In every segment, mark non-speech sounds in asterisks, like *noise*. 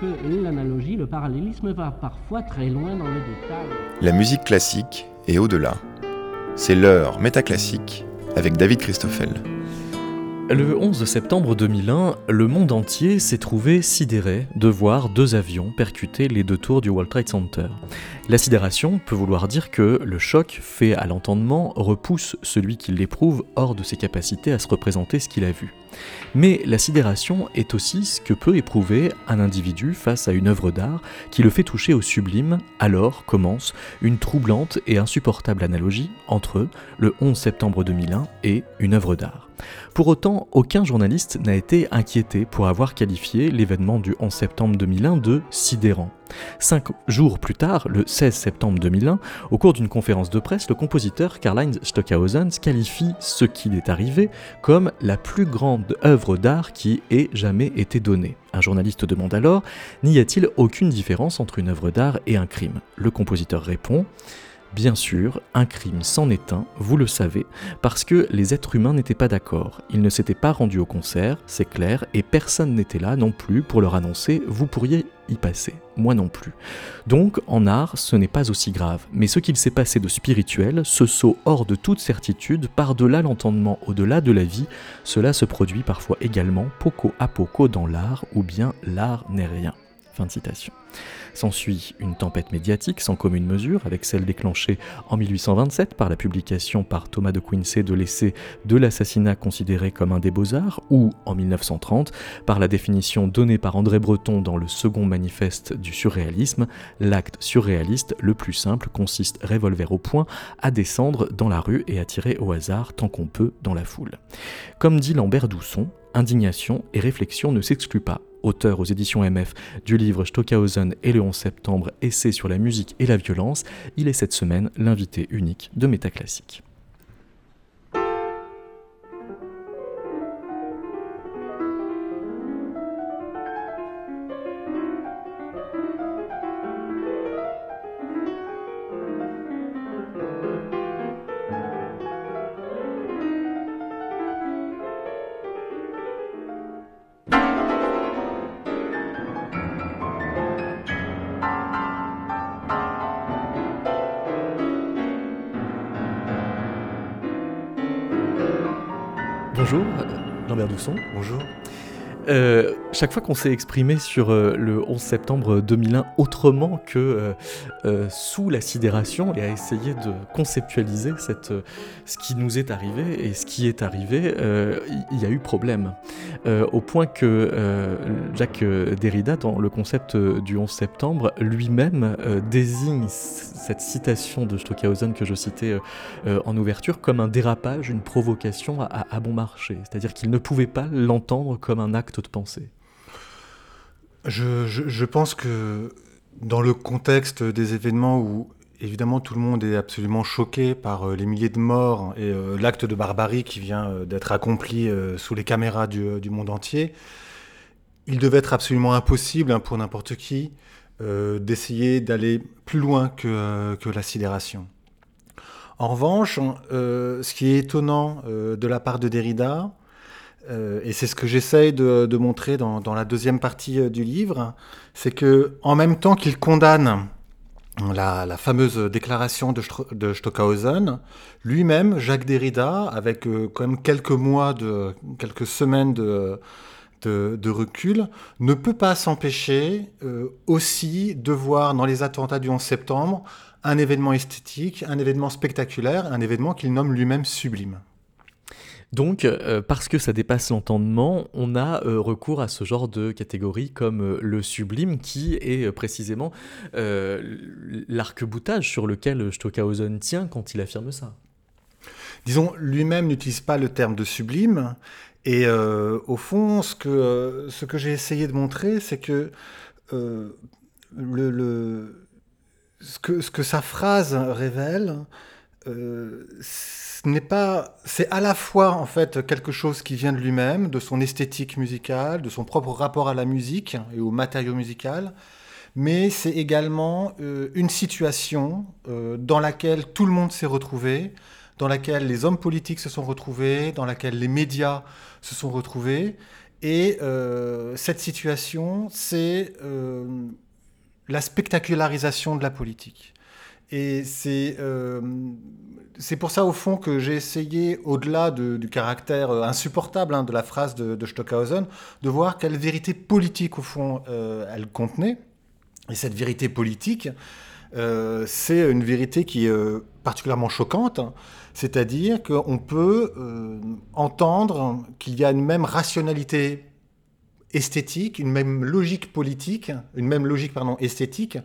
que l'analogie, le parallélisme va parfois très loin dans le détail. La musique classique est au-delà. C'est l'heure métaclassique avec David Christoffel. Le 11 septembre 2001, le monde entier s'est trouvé sidéré de voir deux avions percuter les deux tours du World Trade Center. La sidération peut vouloir dire que le choc fait à l'entendement repousse celui qui l'éprouve hors de ses capacités à se représenter ce qu'il a vu. Mais la sidération est aussi ce que peut éprouver un individu face à une œuvre d'art qui le fait toucher au sublime, alors commence une troublante et insupportable analogie entre le 11 septembre 2001 et une œuvre d'art. Pour autant, aucun journaliste n'a été inquiété pour avoir qualifié l'événement du 11 septembre 2001 de sidérant. Cinq jours plus tard, le 16 septembre 2001, au cours d'une conférence de presse, le compositeur Karl-Heinz Stockhausen qualifie ce qui est arrivé comme la plus grande œuvre d'art qui ait jamais été donnée. Un journaliste demande alors N'y a-t-il aucune différence entre une œuvre d'art et un crime? Le compositeur répond Bien sûr, un crime s'en est un, vous le savez, parce que les êtres humains n'étaient pas d'accord. Ils ne s'étaient pas rendus au concert, c'est clair, et personne n'était là non plus pour leur annoncer vous pourriez y passer. Moi non plus. Donc, en art, ce n'est pas aussi grave. Mais ce qu'il s'est passé de spirituel, ce saut hors de toute certitude, par-delà l'entendement, au-delà de la vie, cela se produit parfois également poco à poco dans l'art, ou bien l'art n'est rien. Fin de citation. S'ensuit une tempête médiatique sans commune mesure, avec celle déclenchée en 1827 par la publication par Thomas de Quincey de l'essai de l'assassinat considéré comme un des beaux-arts, ou en 1930 par la définition donnée par André Breton dans le second manifeste du surréalisme, l'acte surréaliste le plus simple consiste, revolver au poing, à descendre dans la rue et à tirer au hasard tant qu'on peut dans la foule. Comme dit Lambert Dousson, indignation et réflexion ne s'excluent pas auteur aux éditions MF du livre Stockhausen et le 11 septembre, essai sur la musique et la violence, il est cette semaine l'invité unique de Métaclassique. Bonjour. Euh, chaque fois qu'on s'est exprimé sur euh, le 11 septembre 2001 autrement que euh, sous la sidération et à essayer de conceptualiser ce qui nous est arrivé et ce qui est arrivé, il y, a eu problème. au point que Jacques Derrida, dans le concept du 11 septembre, lui-même désigne cette citation de Stockhausen que je citais en ouverture comme un dérapage, une provocation à, à bon marché. C'est-à-dire qu'il ne pouvait pas l'entendre comme un acte de pensée je, pense que dans le contexte des événements où évidemment tout le monde est absolument choqué par euh, les milliers de morts et euh, l'acte de barbarie qui vient euh, d'être accompli sous les caméras du, monde entier, il devait être absolument impossible hein, pour n'importe qui d'essayer d'aller plus loin que, que, la sidération. En revanche, ce qui est étonnant de la part de Derrida, euh, et c'est ce que j'essaye de, montrer dans, la deuxième partie euh, du livre, c'est que en même temps qu'il condamne la, fameuse déclaration de, Stockhausen, lui-même, Jacques Derrida, avec euh, quand même quelques mois, de, quelques semaines de, de, recul, ne peut pas s'empêcher aussi de voir dans les attentats du 11 septembre un événement esthétique, un événement spectaculaire, un événement qu'il nomme lui-même sublime. Donc, euh, parce que ça dépasse l'entendement, on a euh, recours à ce genre de catégorie comme euh, le sublime, qui est précisément l'arc-boutage sur lequel Stockhausen tient quand il affirme ça. Disons, lui-même n'utilise pas le terme de sublime, et au fond, ce que, ce que j'ai essayé de montrer, c'est que, le, ce que ce que sa phrase révèle, n'est pas, c'est à la fois en fait quelque chose qui vient de lui-même, de son esthétique musicale, de son propre rapport à la musique et au matériau musical, mais c'est également euh, une situation euh, dans laquelle tout le monde s'est retrouvé, dans laquelle les hommes politiques se sont retrouvés, dans laquelle les médias se sont retrouvés, Et euh, cette situation, c'est euh, la spectacularisation de la politique. Et c'est euh, c'est pour ça, au fond, que j'ai essayé, au-delà du caractère insupportable hein, de la phrase de, Stockhausen, de voir quelle vérité politique, au fond, elle contenait. Et cette vérité politique, c'est une vérité qui est particulièrement choquante. Hein. C'est-à-dire qu'on peut euh, entendre qu'il y a une même rationalité esthétique, une même logique politique, une même logique pardon, esthétique,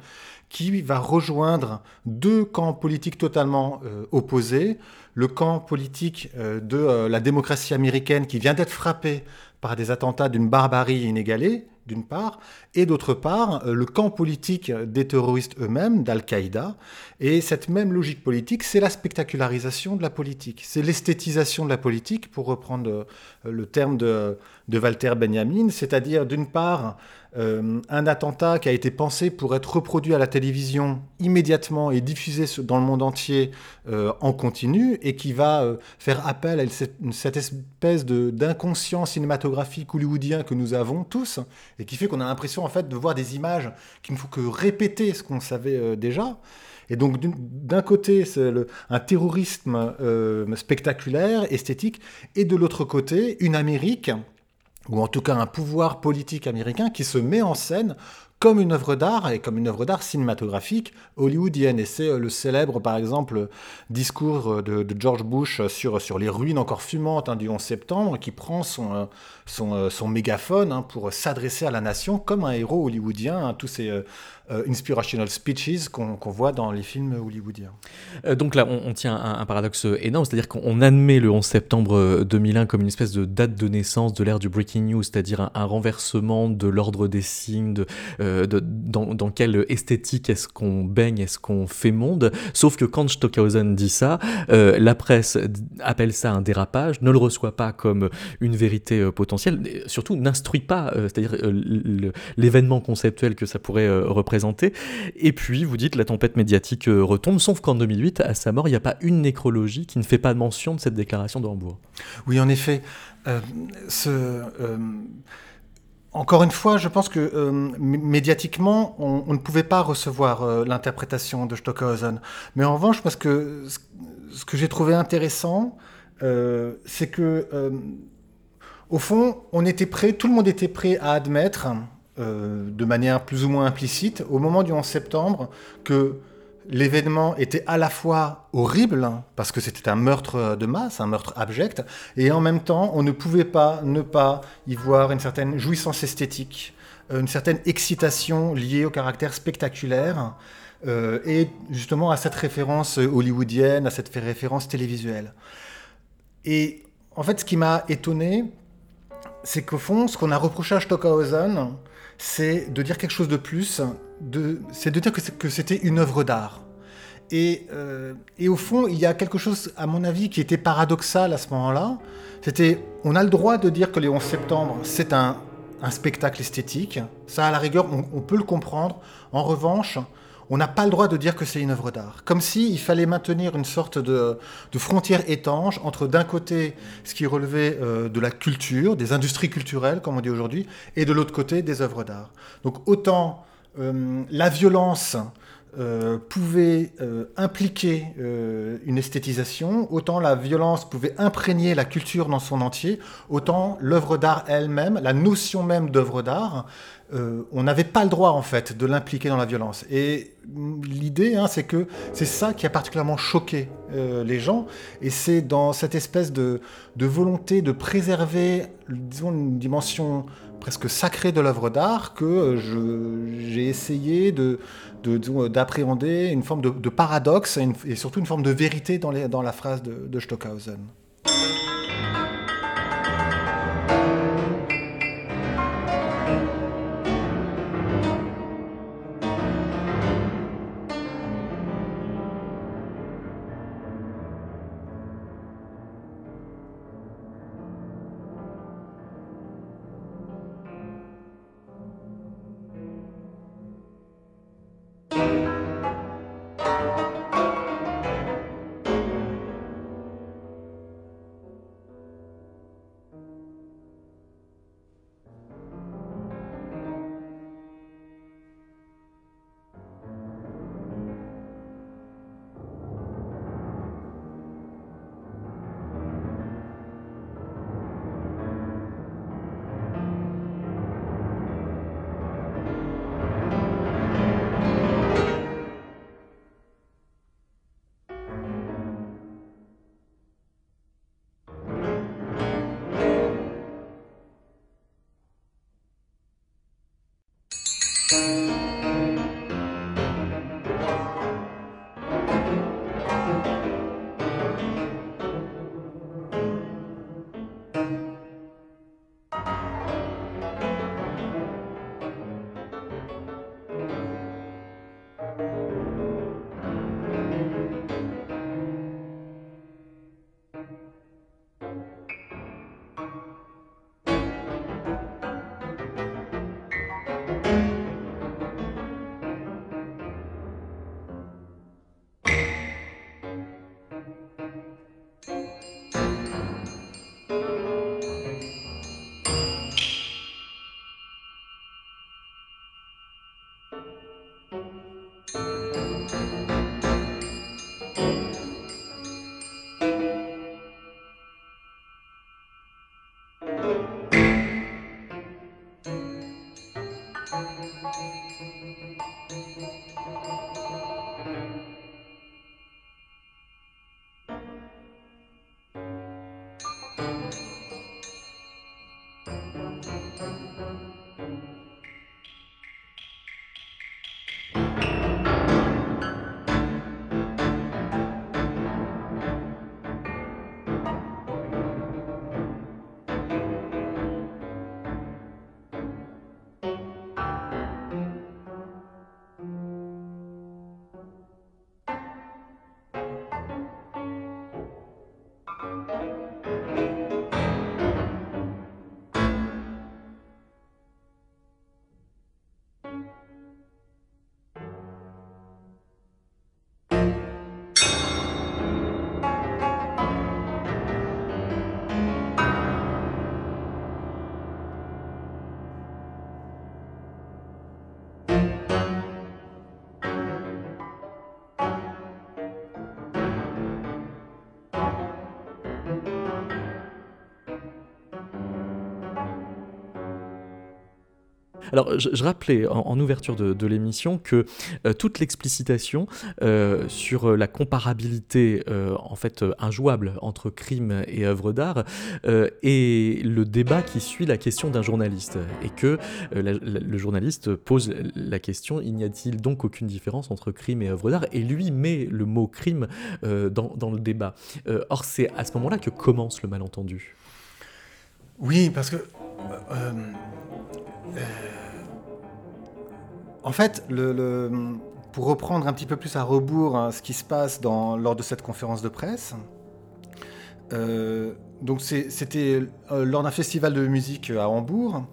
qui va rejoindre deux camps politiques totalement euh, opposés. Le camp politique euh, de la démocratie américaine qui vient d'être frappé par des attentats d'une barbarie inégalée, d'une part, et d'autre part, euh, le camp politique des terroristes eux-mêmes, d'Al-Qaïda. Et cette même logique politique, c'est la spectacularisation de la politique, c'est l'esthétisation de la politique, pour reprendre euh, le terme de, de Walter Benjamin, c'est-à-dire d'une part euh, un attentat qui a été pensé pour être reproduit à la télévision immédiatement et diffusé dans le monde entier euh, en continu et qui va euh, faire appel à cette, espèce d'inconscient cinématographique hollywoodien que nous avons tous et qui fait qu'on a l'impression en fait de voir des images qu'il ne faut que répéter ce qu'on savait déjà. Et donc, d'un côté, c'est un terrorisme spectaculaire, esthétique, et de l'autre côté, une Amérique ou en tout cas un pouvoir politique américain qui se met en scène comme une œuvre d'art et comme une œuvre d'art cinématographique hollywoodienne. Et c'est euh, le célèbre, par exemple, discours euh, de, George Bush sur, sur les ruines encore fumantes hein, du 11 septembre, qui prend son, euh, son, mégaphone hein, pour s'adresser à la nation comme un héros hollywoodien. Hein, tous ces euh, inspirational speeches qu'on voit dans les films hollywoodiens. Euh, donc là, on, tient un, paradoxe énorme, c'est-à-dire qu'on admet le 11 septembre 2001 comme une espèce de date de naissance de l'ère du breaking news, c'est-à-dire un, renversement de l'ordre des signes, de, euh, dans, quelle esthétique est-ce qu'on baigne, est-ce qu'on fait monde. Sauf que quand Stockhausen dit ça, la presse appelle ça un dérapage, ne le reçoit pas comme une vérité potentielle, surtout n'instruit pas, c'est-à-dire l'événement conceptuel que ça pourrait représenter et puis, vous dites, la tempête médiatique euh, retombe, sauf qu'en 2008, à sa mort, il n'y a pas une nécrologie qui ne fait pas mention de cette déclaration de Hambourg. Oui, en effet. Euh, ce, euh, encore une fois, je pense que médiatiquement, on, ne pouvait pas recevoir l'interprétation de Stockhausen. Mais en revanche, parce que ce que j'ai trouvé intéressant, c'est que, au fond, on était prêt, tout le monde était prêt à admettre euh, de manière plus ou moins implicite au moment du 11 septembre que l'événement était à la fois horrible, hein, parce que c'était un meurtre de masse, un meurtre abject, et en même temps, on ne pouvait pas ne pas y voir une certaine jouissance esthétique, euh, une certaine excitation liée au caractère spectaculaire, euh, et justement à cette référence hollywoodienne, à cette référence télévisuelle. Et en fait, ce qui m'a étonné, c'est qu'au fond, ce qu'on a reproché à Stockhausen, c'est de dire quelque chose de plus, c'est de dire que c'était une œuvre d'art. Euh, et, au fond, il y a quelque chose, à mon avis, qui était paradoxal à ce moment-là. C'était, on a le droit de dire que les 11 septembre, c'est un, spectacle esthétique. Ça, à la rigueur, on peut le comprendre. En revanche, on n'a pas le droit de dire que c'est une œuvre d'art. Comme s'il fallait maintenir une sorte de, frontière étanche entre d'un côté ce qui relevait euh, de la culture, des industries culturelles, comme on dit aujourd'hui, et de l'autre côté des œuvres d'art. Donc autant euh, la violence euh, pouvait impliquer une esthétisation, autant la violence pouvait imprégner la culture dans son entier, autant l'œuvre d'art elle-même, la notion même d'œuvre d'art, euh, on n'avait pas le droit en fait de l'impliquer dans la violence. Et l'idée, hein, c'est que c'est ça qui a particulièrement choqué euh, les gens, et c'est dans cette espèce de, volonté de préserver, disons, une dimension presque sacrée de l'œuvre d'art que j'ai essayé de, d'appréhender une forme de, paradoxe et, surtout une forme de vérité dans la phrase de Stockhausen. Alors, je, rappelais en, ouverture de, l'émission que euh, toute l'explicitation euh, sur la comparabilité, euh, en fait, injouable entre crime et œuvre d'art est le débat qui suit la question d'un journaliste. Et que le journaliste pose la question il n'y a-t-il donc aucune différence entre crime et œuvre d'art? Et lui met le mot crime dans, dans, le débat. or, c'est à ce moment-là que commence le malentendu. Oui, parce que. En fait, pour reprendre un petit peu plus à rebours hein, ce qui se passe lors de cette conférence de presse, euh, donc c'était euh, lors d'un festival de musique à Hambourg,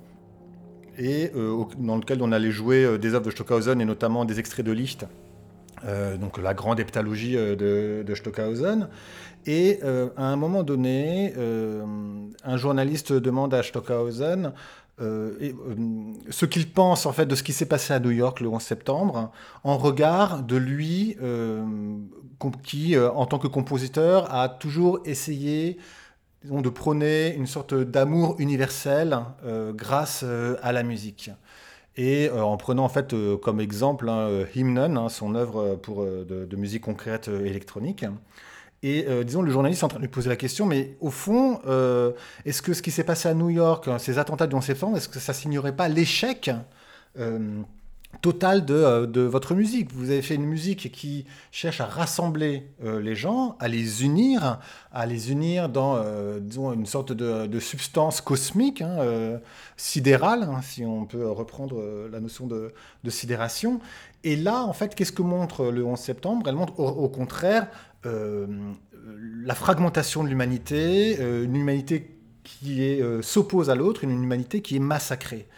et euh, dans lequel on allait jouer des œuvres de Stockhausen et notamment des extraits de Licht, donc la grande heptalogie de, Stockhausen. Et à un moment donné, un journaliste demande à Stockhausen euh, et, euh, ce qu'il pense en fait de ce qui s'est passé à New York le 11 septembre, en regard de lui euh, qui, en tant que compositeur, a toujours essayé de prôner une sorte d'amour universel grâce à la musique. Et en prenant en fait comme exemple hein, Hymnen, hein, son œuvre pour, de, musique concrète électronique. Et euh, disons, le journaliste est en train de lui poser la question, mais au fond, euh, est-ce que ce qui s'est passé à New York, hein, ces attentats du 11 septembre, est-ce que ça signerait pas l'échec euh, total de, votre musique? Vous avez fait une musique qui cherche à rassembler les gens, à les unir, à les unir dans, disons, une sorte de, substance cosmique, hein, sidérale, hein, si on peut reprendre la notion de, sidération. Et là, en fait, qu'est-ce que montre le 11 septembre? Elle montre au contraire la fragmentation de l'humanité, euh, une humanité qui euh, s'oppose à l'autre, une humanité qui est massacrée.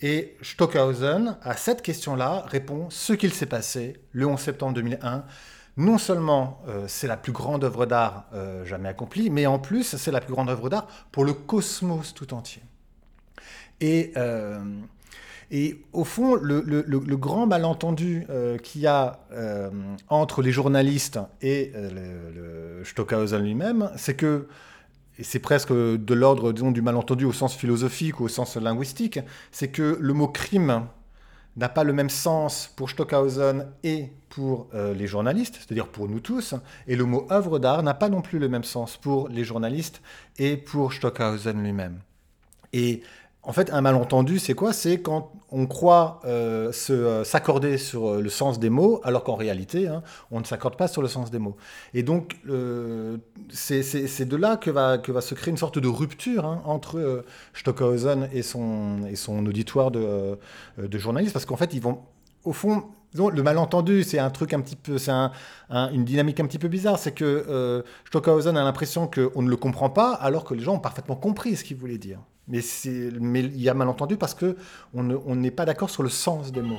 Et Stockhausen, à cette question-là, répond ce qu'il s'est passé le 11 septembre 2001. Non seulement c'est la plus grande œuvre d'art jamais accomplie, mais en plus c'est la plus grande œuvre d'art pour le cosmos tout entier. Et et au fond, le, grand malentendu euh, qu'il y a euh, entre les journalistes et euh, le, Stockhausen lui-même, c'est que, et c'est presque de l'ordre du malentendu au sens philosophique ou au sens linguistique, c'est que le mot crime n'a pas le même sens pour Stockhausen et pour les journalistes, c'est-à-dire pour nous tous, et le mot œuvre d'art n'a pas non plus le même sens pour les journalistes et pour Stockhausen lui-même. Et en fait, un malentendu, c'est quoi? C'est quand on croit s'accorder sur le sens des mots, alors qu'en réalité, hein, on ne s'accorde pas sur le sens des mots. Et donc, c'est de là que va, que va se créer une sorte de rupture hein, entre Stockhausen et son, et son auditoire de, de journalistes, parce qu'en fait, ils vont, au fond, le malentendu, c'est un truc un petit peu, c'est une dynamique un petit peu bizarre. C'est que euh, Stockhausen a l'impression qu'on ne le comprend pas, alors que les gens ont parfaitement compris ce qu'il voulait dire. Mais, il y a malentendu parce que on n'est pas d'accord sur le sens des mots.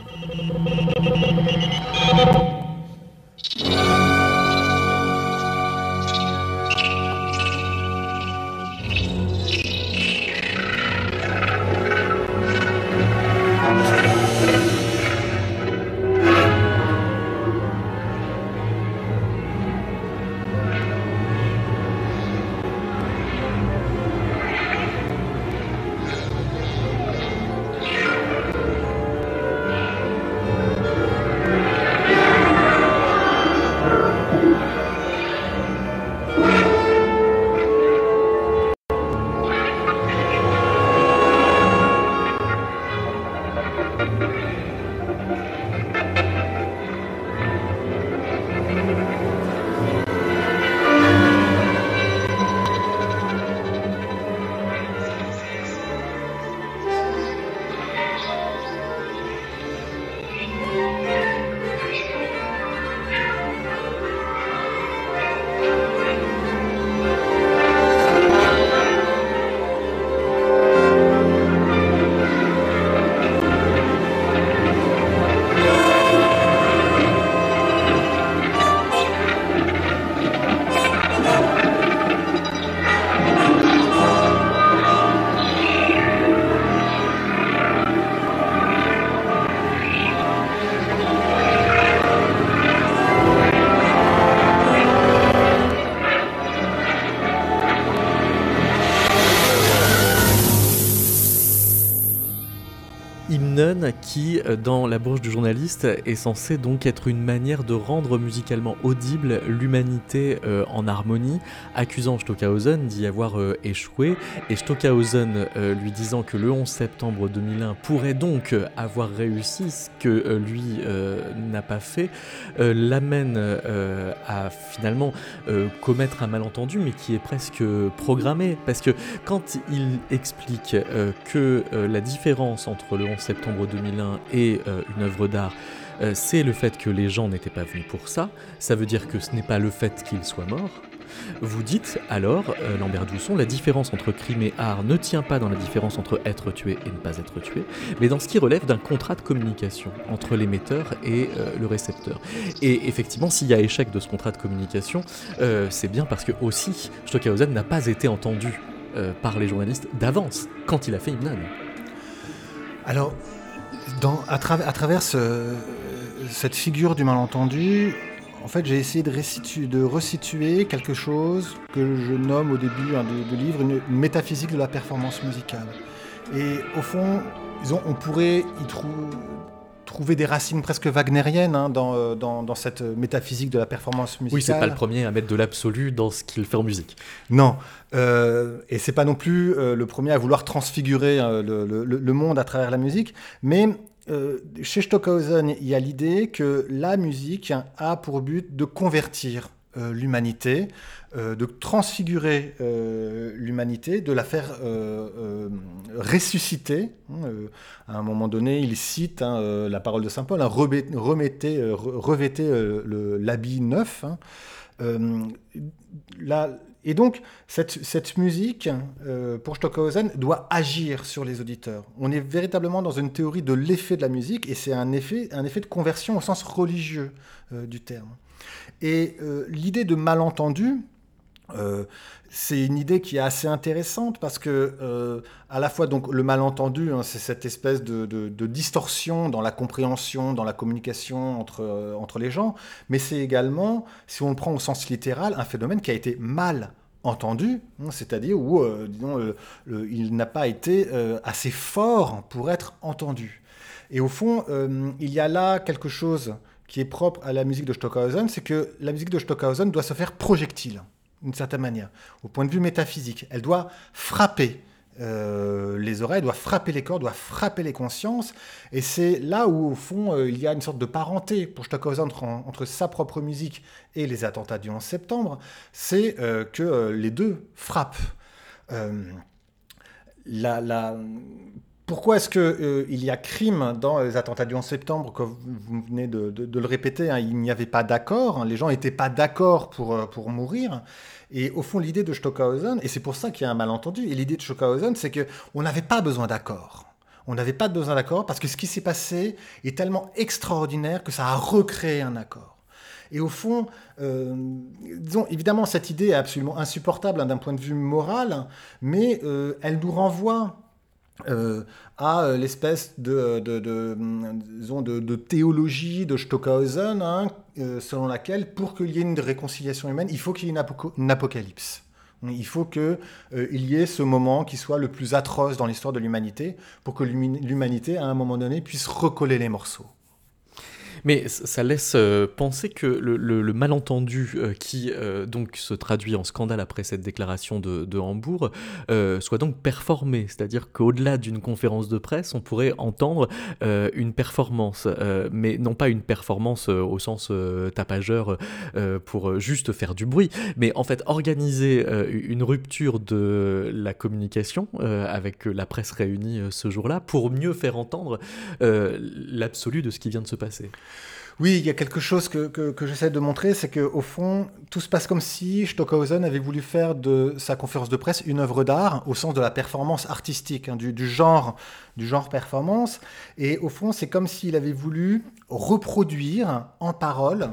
Dans la bouche du journaliste, est censé donc être une manière de rendre musicalement audible l'humanité euh, en harmonie, accusant Stockhausen d'y avoir euh, échoué, et Stockhausen lui disant que le 11 septembre 2001 pourrait donc avoir réussi ce que lui n'a pas fait, l'amène à finalement commettre un malentendu, mais qui est presque programmé, parce que quand il explique que la différence entre le 11 septembre 2001 et euh, une œuvre d'art, euh, c'est le fait que les gens n'étaient pas venus pour ça. Ça veut dire que ce n'est pas le fait qu'ils soient morts. Vous dites alors, euh, Lambert Dousson, la différence entre crime et art ne tient pas dans la différence entre être tué et ne pas être tué, mais dans ce qui relève d'un contrat de communication entre l'émetteur et le récepteur. Et effectivement, s'il y a échec de ce contrat de communication, c'est bien parce que aussi Stockhausen n'a pas été entendu par les journalistes d'avance quand il a fait Hymnon. Alors, à, travers cette figure du malentendu, en fait, j'ai essayé de, de, resituer quelque chose que je nomme au début hein, du livre une, métaphysique de la performance musicale. Et au fond, on pourrait y trouver trouver des racines presque wagnériennes hein, euh, dans, dans, cette métaphysique de la performance musicale. Oui, c'est pas le premier à mettre de l'absolu dans ce qu'il fait en musique. Non, euh, et c'est pas non plus euh, le premier à vouloir transfigurer euh, le, le, monde à travers la musique, mais chez Stockhausen, il y a l'idée que la musique a pour but de convertir l'humanité, euh, de transfigurer euh, l'humanité, de la faire ressusciter. Hein, à un moment donné, il cite hein, la parole de Saint Paul, hein, remettez, revêtez l'habit neuf. et donc, cette, cette musique, pour Stockhausen, doit agir sur les auditeurs. On est véritablement dans une théorie de l'effet de la musique, et c'est un effet, un effet de conversion au sens religieux du terme. Et euh, l'idée de malentendu, euh, c'est une idée qui est assez intéressante parce que euh, à la fois donc le malentendu, hein, c'est cette espèce de, distorsion dans la compréhension, dans la communication entre, entre les gens, mais c'est également, si on le prend au sens littéral, un phénomène qui a été mal entendu, hein, c'est-à-dire où disons, il n'a pas été assez fort pour être entendu. Et au fond, il y a là quelque chose qui est propre à la musique de Stockhausen, c'est que la musique de Stockhausen doit se faire projectile, d'une certaine manière, au point de vue métaphysique. Elle doit frapper, euh, les oreilles, doit frapper les corps, doit frapper les consciences. Et c'est là où, au fond, euh, il y a une sorte de parenté pour Stockhausen entre, sa propre musique et les attentats du 11 septembre, c'est euh, que les deux frappent. La, la... Pourquoi est-ce qu'il y a crime dans les attentats du 11 septembre Comme vous venez de, le répéter, hein, il n'y avait pas d'accord, hein, les gens n'étaient pas d'accord pour, pour mourir. Et au fond, l'idée de Stockhausen, et c'est pour ça qu'il y a un malentendu, et l'idée de Stockhausen, c'est qu'on n'avait pas besoin d'accord. On n'avait pas besoin d'accord parce que ce qui s'est passé est tellement extraordinaire que ça a recréé un accord. Et au fond, euh, disons, évidemment, cette idée est absolument insupportable hein, d'un point de vue moral, mais euh, elle nous renvoie euh, à euh, l'espèce de, de, de, théologie de Stockhausen, hein, euh, selon laquelle, pour qu'il y ait une réconciliation humaine, il faut qu'il y ait une, apocalypse. Il faut qu'il y ait ce moment qui soit le plus atroce dans l'histoire de l'humanité, pour que l'humanité, à un moment donné, puisse recoller les morceaux. Mais ça laisse euh, penser que le, malentendu euh, qui euh, donc se traduit en scandale après cette déclaration de, Hambourg soit donc performé, c'est-à-dire qu'au-delà d'une conférence de presse, on pourrait entendre une performance, mais non pas une performance au sens tapageur pour juste faire du bruit, mais en fait organiser une rupture de la communication avec la presse réunie ce jour-là pour mieux faire entendre l'absolu de ce qui vient de se passer. Oui, il y a quelque chose que, que, j'essaie de montrer, c'est qu'au fond, tout se passe comme si Stockhausen avait voulu faire de sa conférence de presse une œuvre d'art, au sens de la performance artistique, hein, du, genre, performance. Et au fond, c'est comme s'il avait voulu reproduire en parole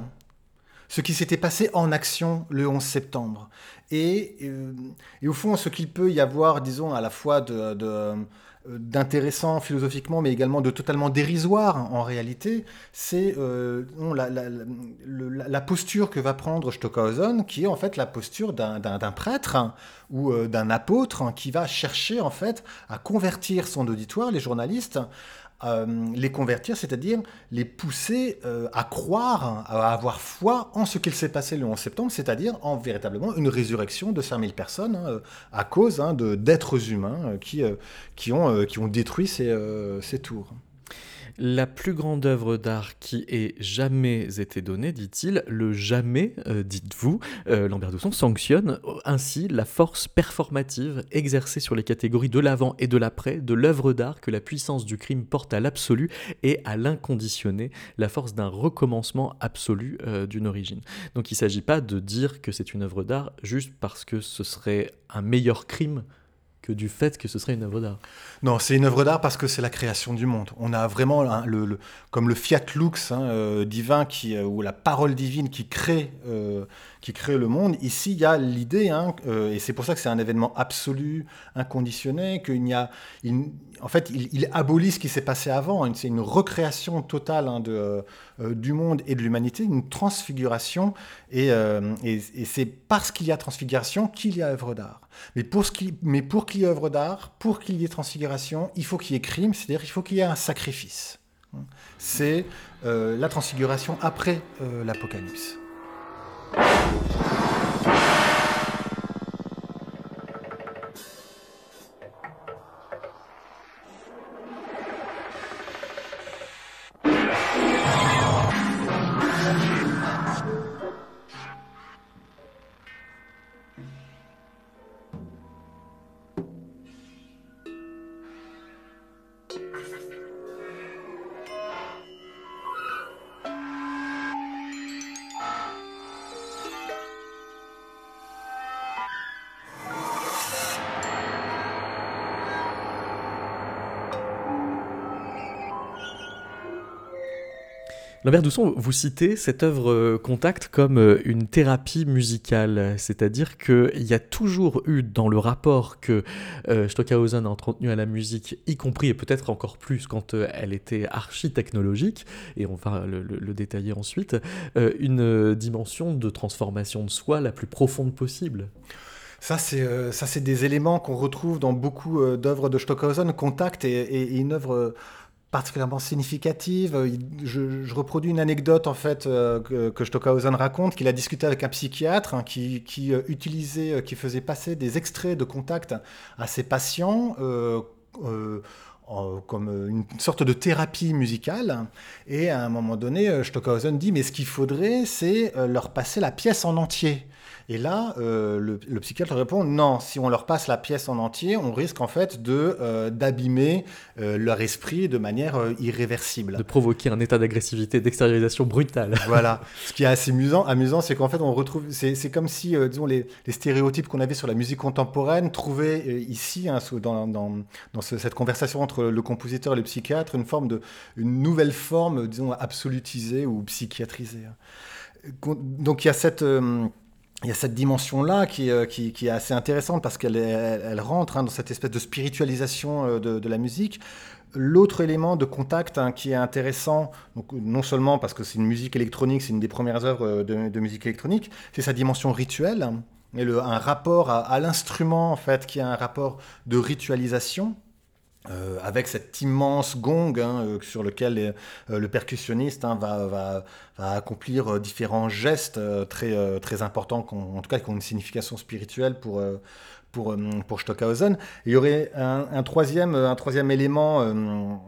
ce qui s'était passé en action le 11 septembre. Et, euh, et au fond, ce qu'il peut y avoir, disons, à la fois de d'intéressant philosophiquement, mais également de totalement dérisoire en réalité, c'est euh, la, posture que va prendre Stockhausen, qui est en fait la posture d'un prêtre ou euh, d'un apôtre qui va chercher en fait à convertir son auditoire, les journalistes, euh, les convertir, c'est-à-dire les pousser euh, à croire, à avoir foi en ce qu'il s'est passé le 11 septembre, c'est-à-dire en véritablement une résurrection de 5000 personnes hein, à cause hein, d'êtres humains euh, qui, qui, ont, qui ont détruit ces, ces tours. La plus grande œuvre d'art qui ait jamais été donnée, dit-il, le jamais, euh, dites-vous, euh, Lambert Dousson sanctionne ainsi la force performative exercée sur les catégories de l'avant et de l'après de l'œuvre d'art que la puissance du crime porte à l'absolu et à l'inconditionné, la force d'un recommencement absolu euh, d'une origine. Donc il ne s'agit pas de dire que c'est une œuvre d'art juste parce que ce serait un meilleur crime que du fait que ce serait une œuvre d'art. Non, c'est une œuvre d'art parce que c'est la création du monde. On a vraiment le, comme le fiat lux hein, euh, divin qui, euh, ou la parole divine qui crée, euh, qui crée le monde. Ici, il y a l'idée, hein, et c'est pour ça que c'est un événement absolu, inconditionné, qu'il y a, en fait, il, abolit ce qui s'est passé avant. C'est une recréation totale hein, de, du monde et de l'humanité, une transfiguration, et, et, c'est parce qu'il y a transfiguration qu'il y a œuvre d'art. Mais pour, qu'il y ait œuvre d'art, pour qu'il y ait transfiguration, il faut qu'il y ait crime, c'est-à-dire qu'il faut qu'il y ait un sacrifice. C'est euh, la transfiguration après euh, l'Apocalypse. フフフ。Lambert Dousson, vous citez cette œuvre euh, Contact comme euh, une thérapie musicale, c'est-à-dire qu'il y a toujours eu dans le rapport que euh, Stockhausen a entretenu à la musique, y compris et peut-être encore plus quand elle était archi-technologique, et on va le, détailler ensuite, une dimension de transformation de soi la plus profonde possible. Ça, c'est des éléments qu'on retrouve dans beaucoup d'œuvres de Stockhausen. Contact est, est une œuvre particulièrement significative. Je, reproduis une anecdote en fait que, que, Stockhausen raconte, qu'il a discuté avec un psychiatre hein, qui, utilisait, qui faisait passer des extraits de contact à ses patients comme une sorte de thérapie musicale. Et à un moment donné, Stockhausen dit, mais ce qu'il faudrait, c'est leur passer la pièce en entier. Et là, euh, le, psychiatre répond non, si on leur passe la pièce en entier, on risque en fait de euh, d'abîmer euh, leur esprit de manière irréversible. De provoquer un état d'agressivité, d'extériorisation brutale. *laughs* voilà. Ce qui est assez amusant, amusant c'est qu'en fait, on retrouve. C'est comme si, disons, les, les stéréotypes qu'on avait sur la musique contemporaine trouvaient ici, hein, dans, dans, dans cette conversation entre le compositeur et le psychiatre, une forme de. une nouvelle forme, disons, absolutisée ou psychiatrisée. Donc il y a cette il y a cette dimension-là qui, euh, est assez intéressante parce qu'elle elle, rentre hein, dans cette espèce de spiritualisation euh, de, la musique. L'autre élément de contact hein, qui est intéressant, donc, non seulement parce que c'est une musique électronique, c'est une des premières œuvres euh, de, de musique électronique, c'est sa dimension rituelle et le, un rapport à, à l'instrument en fait qui a un rapport de ritualisation euh, avec cet immense gong hein, euh, sur lequel euh, le percussionniste hein, va, va, va, accomplir différents gestes très, très importants, en tout cas qui ont une signification spirituelle pour, pour, pour Stockhausen. il y aurait un, troisième, un troisième élément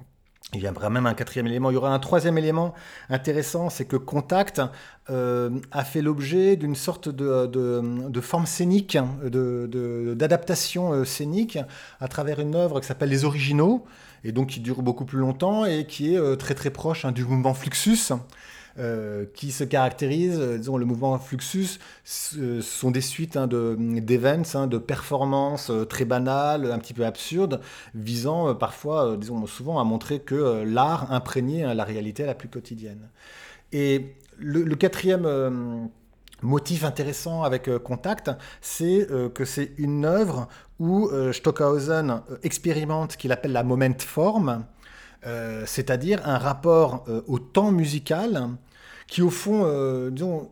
il y aura même un quatrième élément. Il y aura un troisième élément intéressant, c'est que Contact euh, a fait l'objet d'une sorte de, forme scénique, d'adaptation euh, scénique à travers une œuvre qui s'appelle Les Originaux, et donc qui dure beaucoup plus longtemps et qui est euh, très très proche hein, du mouvement Fluxus. Euh, qui se caractérise, euh, disons, le mouvement Fluxus, ce sont des suites hein, d'events, hein, de performances euh, très banales, un petit peu absurdes, visant parfois, disons, souvent à montrer que l'art imprégnait hein, la réalité la plus quotidienne. Et le, quatrième motif intéressant avec Contact, c'est que c'est une œuvre où Stockhausen expérimente ce qu'il appelle la moment form, euh, c'est-à-dire un rapport euh, au temps musical qui, au fond, euh, disons,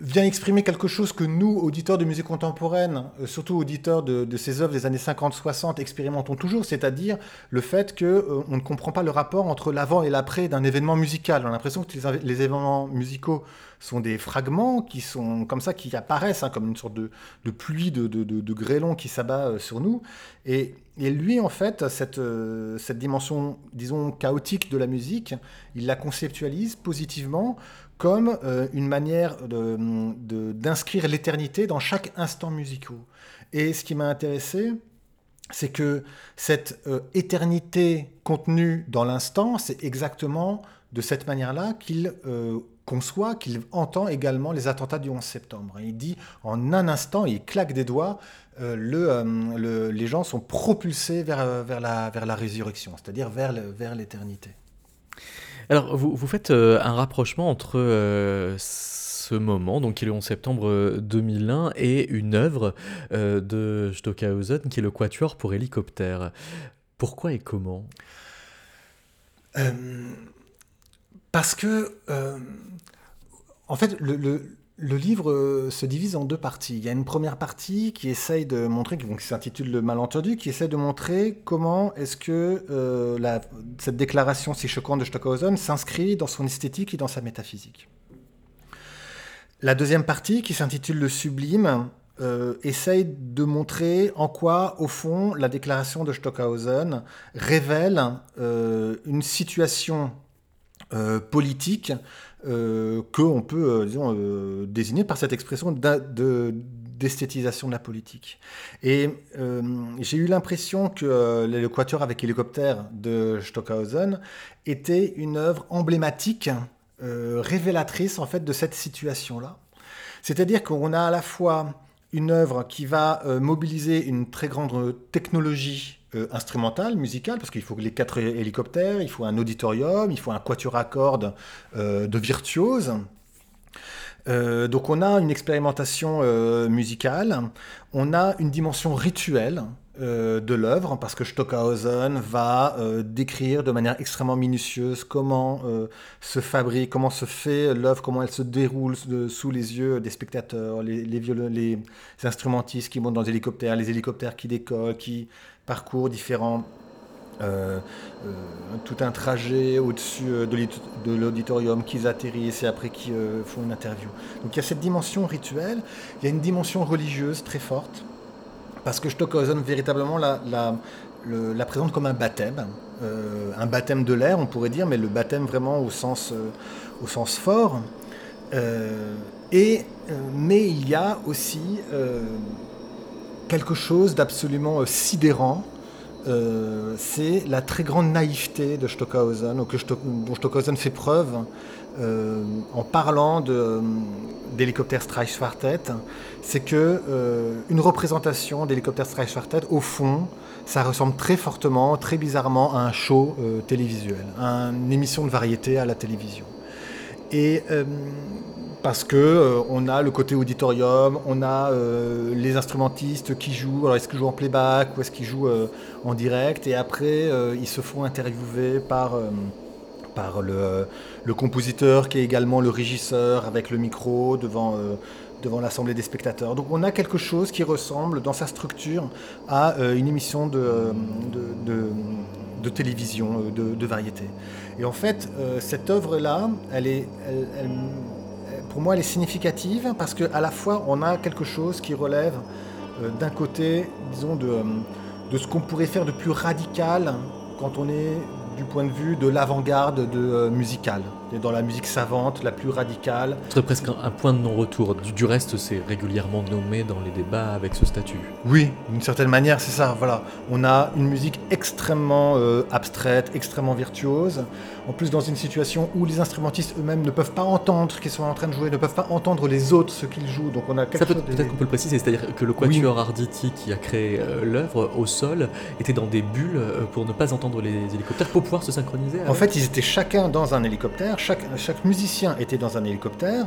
vient exprimer quelque chose que nous, auditeurs de musique contemporaine, surtout auditeurs de, ces œuvres des années 50-60, expérimentons toujours, c'est-à-dire le fait qu'on on ne comprend pas le rapport entre l'avant et l'après d'un événement musical. On a l'impression que les, événements musicaux sont des fragments qui sont comme ça, qui apparaissent hein, comme une sorte de, pluie de, de, grêlons qui s'abat sur nous. Et et lui, en fait, cette, euh, cette dimension, disons, chaotique de la musique, il la conceptualise positivement comme euh, une manière d'inscrire de, l'éternité dans chaque instant musical. Et ce qui m'a intéressé, c'est que cette euh, éternité contenue dans l'instant, c'est exactement de cette manière-là qu'il conçoit, qu'il entend également les attentats du 11 septembre. Il dit en un instant, il claque des doigts, euh, euh, le, les gens sont propulsés vers, euh, vers, la, vers la résurrection, c'est-à-dire vers l'éternité. Alors, vous, faites un rapprochement entre ce moment, donc qui est le 11 septembre 2001, et une œuvre de Stockhausen qui est le Quatuor pour hélicoptère. Pourquoi et comment? Parce que, en fait, le livre euh, se divise en deux parties. Il y a une première partie qui essaye de montrer, qui s'intitule Le malentendu, qui essaie de montrer comment est-ce que euh, cette déclaration si choquante de Stockhausen s'inscrit dans son esthétique et dans sa métaphysique. La deuxième partie, qui s'intitule Le sublime, euh, essaye de montrer en quoi, au fond, la déclaration de Stockhausen révèle une situation politique euh, qu'on peut euh, euh, désigner par cette expression d'esthétisation de, la politique. Et j'ai eu l'impression que l'équateur avec hélicoptère de Stockhausen était une œuvre emblématique, révélatrice en fait de cette situation-là. C'est-à-dire qu'on a à la fois une œuvre qui va mobiliser une très grande technologie euh, instrumentale, musicale, parce qu'il faut les quatre hélicoptères, il faut un auditorium, il faut un quatuor à cordes euh, de virtuoses. Euh, donc on a une expérimentation musicale, on a une dimension rituelle de l'œuvre, parce que Stockhausen va décrire de manière extrêmement minutieuse comment se fabrique, comment se fait l'œuvre, comment elle se déroule sous les yeux des spectateurs, les, les, les, instrumentistes qui montent dans les hélicoptères, les hélicoptères qui décollent, qui parcours différents tout un trajet au-dessus de l'auditorium, qu'ils atterrissent et après qu'ils font une interview. Donc il y a cette dimension rituelle, il y a une dimension religieuse très forte, parce que Stockhausen véritablement la, présente comme un baptême, un baptême de l'air on pourrait dire, mais le baptême vraiment au sens, sens fort. et, mais il y a aussi quelque chose d'absolument euh, sidérant. Euh, c'est la très grande naïveté de Stockhausen, dont Stockhausen fait preuve euh, en parlant d'hélicoptère Streifschwartet. C'est que une représentation d'hélicoptère Streifschwartet, au fond, ça ressemble très fortement, très bizarrement à un show télévisuel, à une émission de variété à la télévision. Et parce que euh, on a le côté auditorium, on a euh, les instrumentistes qui jouent. Alors est-ce qu'ils jouent en playback ou est-ce qu'ils jouent euh, en direct? Et après, ils se font interviewer par par le, le, compositeur qui est également le régisseur avec le micro devant devant l'assemblée des spectateurs. Donc on a quelque chose qui ressemble dans sa structure à une émission de, de, télévision, de, variété. Et en fait, cette œuvre-là, elle est, pour moi, elle est significative parce qu'à la fois, on a quelque chose qui relève euh, d'un côté, disons, de, euh, de ce qu'on pourrait faire de plus radical quand on est du point de vue de l'avant-garde de, euh, musicale, dans la musique savante, la plus radicale. Ce serait presque un, point de non-retour. Du, reste, c'est régulièrement nommé dans les débats avec ce statut. Oui, d'une certaine manière, c'est ça. Voilà, on a une musique extrêmement abstraite, extrêmement virtuose en plus dans une situation où les instrumentistes eux-mêmes ne peuvent pas entendre ce qu'ils sont en train de jouer, ne peuvent pas entendre les autres ce qu'ils jouent. Donc on a quelque peut, Peut-être qu'on peut le préciser, c'est-à-dire que le quatuor Arditi qui a créé euh, l'œuvre au sol était dans des bulles euh, pour ne pas entendre les hélicoptères, pour pouvoir se synchroniser. En fait, ils étaient chacun dans un hélicoptère, chaque, chaque musicien était dans un hélicoptère,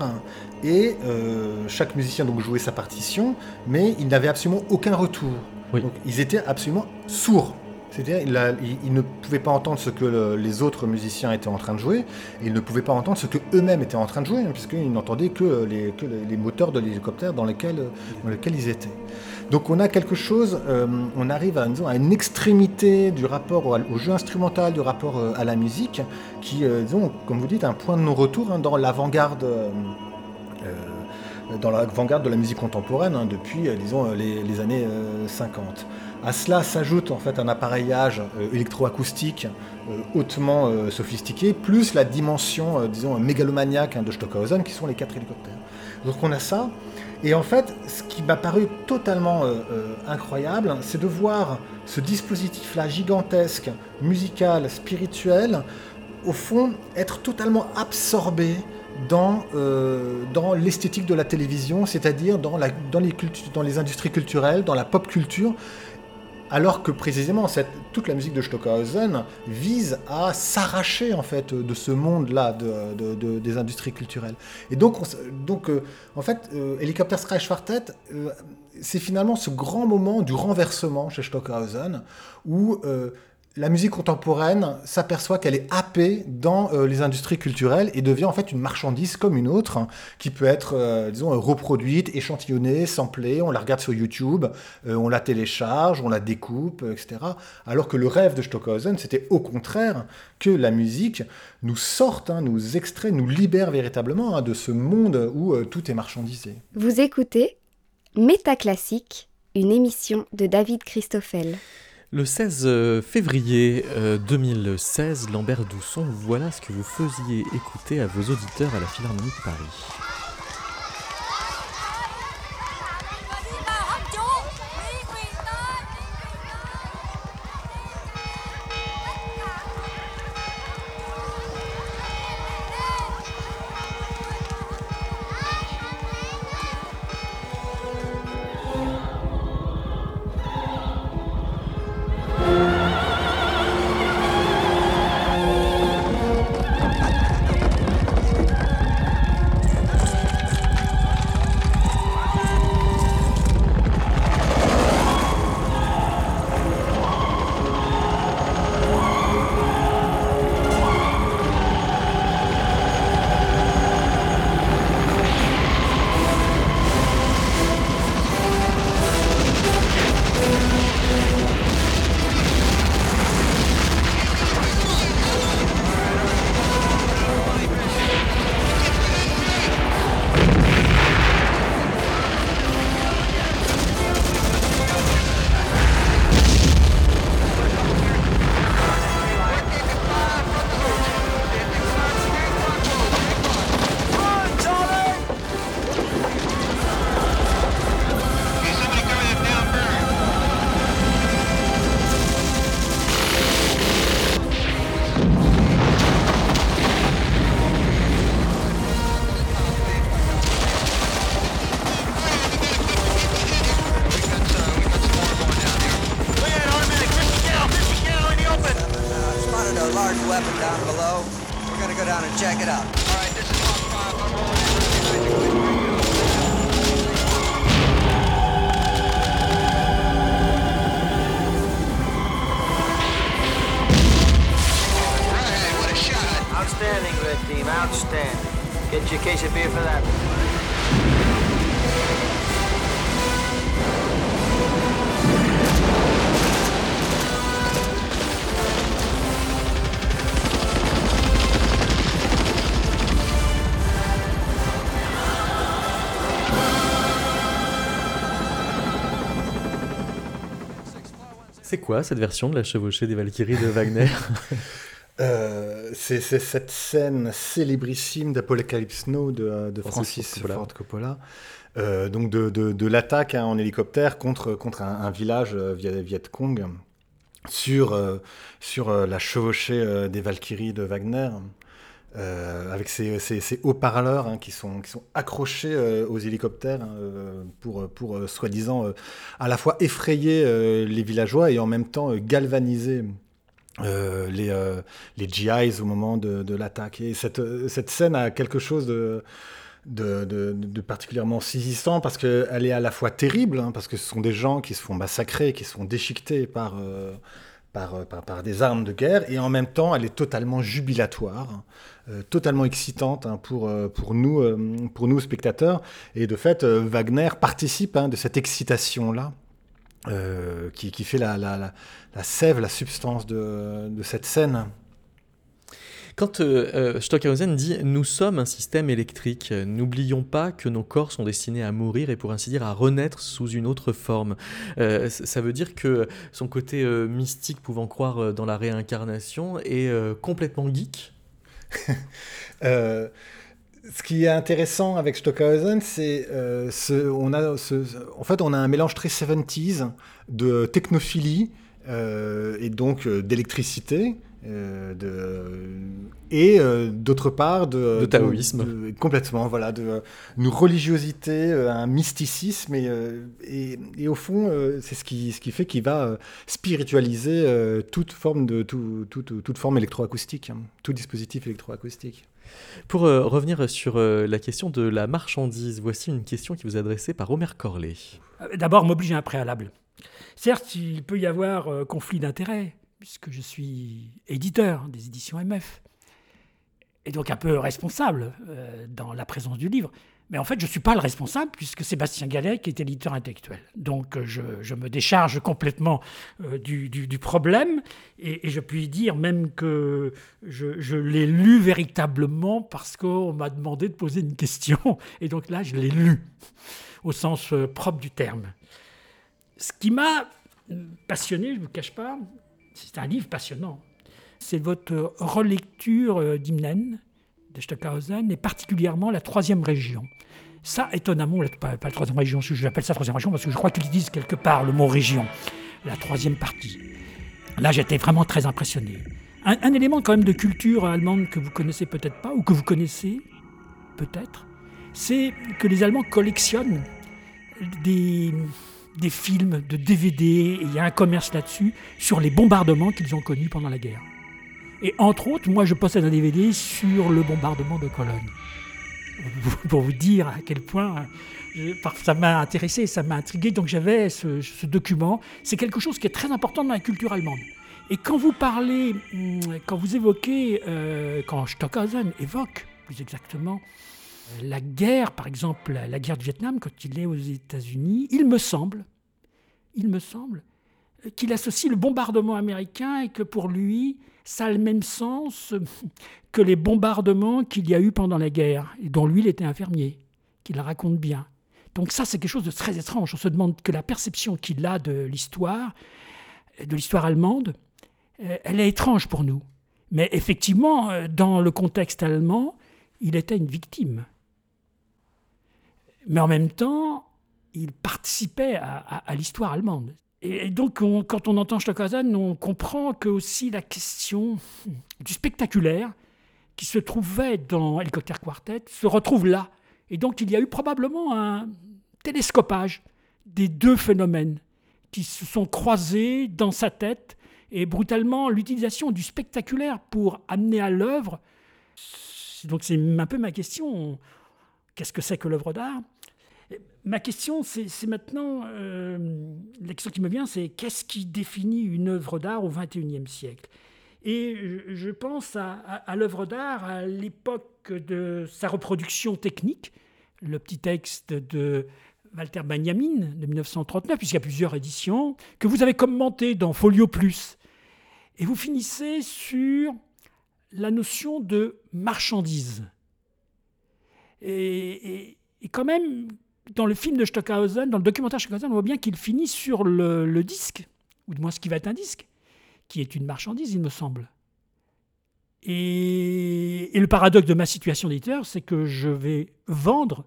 et euh, chaque musicien donc jouait sa partition, mais il n'avait absolument aucun retour. Donc ils étaient absolument sourds. C'est-à-dire il, ne pouvait pas entendre ce que les autres musiciens étaient en train de jouer, et il ne pouvait pas entendre ce que eux-mêmes étaient en train de jouer, hein, puisqu'ils n'entendaient que les, les, moteurs de l'hélicoptère dans lesquels, dans lesquels ils étaient. Donc on a quelque chose, euh, on arrive à, une extrémité du rapport au, jeu instrumental, du rapport euh, à la musique, qui, euh, disons, comme vous dites, un point de non-retour hein, dans l'avant-garde dans l'avant-garde de la musique contemporaine hein, depuis, les, années 50. À cela s'ajoute en fait un appareillage euh, électroacoustique euh, hautement euh, sophistiqué, plus la dimension, disons, mégalomaniaque hein, de Stockhausen, qui sont les quatre hélicoptères. Donc on a ça. Et en fait, ce qui m'a paru totalement incroyable, c'est de voir ce dispositif-là gigantesque, musical, spirituel, au fond, être totalement absorbé dans, dans l'esthétique de la télévision, c'est-à-dire dans, dans, dans les industries culturelles, dans la pop culture, alors que précisément toute la musique de Stockhausen vise à s'arracher en fait de ce monde-là des industries culturelles. Et donc, euh, en fait, euh, Helicopter Sky Quartet, euh, c'est finalement ce grand moment du renversement chez Stockhausen où la musique contemporaine s'aperçoit qu'elle est happée dans euh, les industries culturelles et devient en fait une marchandise comme une autre, hein, qui peut être, euh, disons, reproduite, échantillonnée, samplée, on la regarde sur YouTube, euh, on la télécharge, on la découpe, etc. Alors que le rêve de Stockhausen, c'était au contraire que la musique nous sorte, hein, nous extrait, nous libère véritablement hein, de ce monde où tout est marchandisé. Vous écoutez Métaclassique, une émission de David Christoffel. Le 16 euh, février 2016, euh, Lambert Dousson, voilà ce que vous faisiez écouter à vos auditeurs à la Philharmonie de Paris. C'est quoi cette version de la chevauchée des Valkyries de Wagner *laughs* Euh, c'est cette scène célébrissime d'Apocalypse Now de, de Francis Francis Coppola. Ford Coppola. Euh, donc de, de- de l'attaque hein, en hélicoptère contre, contre un, un village euh, Viet, Viet Cong sur, euh, sur euh, la chevauchée euh, des Valkyries de Wagner. Euh, avec ces, ces- ces haut-parleurs hein, qui, sont, accrochés euh, aux hélicoptères hein, euh, pour, soi-disant à la fois effrayer les villageois et en même temps galvaniser les, GIs au moment de, l'attaque. Et cette, scène a quelque chose de, particulièrement saisissant parce qu'elle est à la fois terrible, hein, parce que ce sont des gens qui se font massacrer, qui se font déchiqueter par, des armes de guerre, et en même temps, elle est totalement jubilatoire, totalement excitante hein, pour, euh, pour, nous, euh, pour nous, spectateurs. Et de fait, euh, Wagner participe hein, de cette excitation-là. euh, qui, qui fait la, la, la, sève, la substance de, de cette scène. Quand euh, euh, Stockhausen dit Nous sommes un système électrique, euh, n'oublions pas que nos corps sont destinés à mourir et pour ainsi dire à renaître sous une autre forme. Euh, ça veut dire que son côté euh, mystique, pouvant croire euh, dans la réincarnation, est euh, complètement geek. *laughs* Euh, ce qui est intéressant avec Stockhausen, c'est euh, ce, on a en fait a un mélange très 70s de technophilie euh, et donc euh, d'électricité. Euh, de, et euh, d'autre part de, De taoïsme. de- complètement voilà de euh, une religiosité un mysticisme et, et, et au fond c'est ce qui, ce qui fait qu'il va spiritualiser toute forme de tout, toute, toute forme électroacoustique hein, tout dispositif électroacoustique Pour euh, revenir sur euh, la question de la marchandise, voici une question qui vous est adressée par Omer Corley. Euh, D'abord, m'obliger à un préalable. Certes, il peut y avoir euh, conflit d'intérêts, puisque je suis éditeur des éditions MF, et donc un peu responsable euh, dans la présence du livre. Mais en fait, je ne suis pas le responsable, puisque Sébastien Gallet qui est éditeur intellectuel. Donc, euh, je, me décharge complètement euh, du, du- problème, et, je puis dire même que je, je l'ai lu véritablement parce qu'on m'a demandé de poser une question, et donc là, je l'ai lu, au sens propre du terme. Ce qui m'a passionné, je ne vous cache pas, c'est un livre passionnant. C'est votre relecture euh, d'Hymnen de Stockhausen et particulièrement la troisième région. Ça, étonnamment, pas, pas la troisième région, je j'appelle ça troisième région parce que je crois qu'ils disent quelque part le mot région, la troisième partie. Là, j'étais vraiment très impressionné. Un, un élément quand même de culture allemande que vous connaissez peut-être pas ou que vous connaissez peut-être, c'est que les Allemands collectionnent des, des films, de DVD, et il y a un commerce là-dessus, sur les bombardements qu'ils ont connus pendant la guerre. Et entre autres, moi je possède un DVD sur le bombardement de Cologne. *laughs* Pour vous dire à quel point ça m'a intéressé, ça m'a intrigué, donc j'avais ce, ce document. C'est quelque chose qui est très important dans la culture allemande. Et quand vous parlez, hum, quand vous évoquez, euh, quand Stockhausen évoque plus exactement la guerre, par exemple, la, guerre du Vietnam, quand il est aux États-Unis, il me semble, il me semble, qu'il associe le bombardement américain et que pour lui, ça a le même sens que les bombardements qu'il y a eu pendant la guerre, et dont lui, il était infirmier, qu'il raconte bien. Donc ça, c'est quelque chose de très étrange. On se demande que la perception qu'il a de l'histoire, de l'histoire allemande, euh, elle est étrange pour nous. Mais effectivement, euh, dans le contexte allemand, il était une victime. Mais en même temps, il participait à, l'histoire allemande. Et, donc, on- quand on entend Stockhausen, on comprend que aussi la question du spectaculaire qui se trouvait dans Hélicoptère Quartet se retrouve là. Et donc, il y a eu probablement un télescopage des deux phénomènes qui se sont croisés dans sa tête Et brutalement, l'utilisation du spectaculaire pour amener à l'œuvre. Donc c'est un peu ma question. Qu'est-ce que c'est que l'œuvre d'art? Ma question, c'est maintenant, euh, la question qui me vient, c'est qu'est-ce qui définit une œuvre d'art au XXIe siècle? Et je, pense à, l'œuvre d'art à l'époque de sa reproduction technique, le petit texte de Walter Benjamin de 1939, puisqu'il y a plusieurs éditions, que vous avez commenté dans Folio Plus. Et vous finissez sur la notion de marchandise. Et quand même, dans le film de Stockhausen, dans le documentaire Stockhausen, on voit bien qu'il finit sur le, disque, ou du moins ce qui va être un disque, qui est une marchandise, il me semble. Et, et le paradoxe de ma situation d'éditeur, c'est que je vais vendre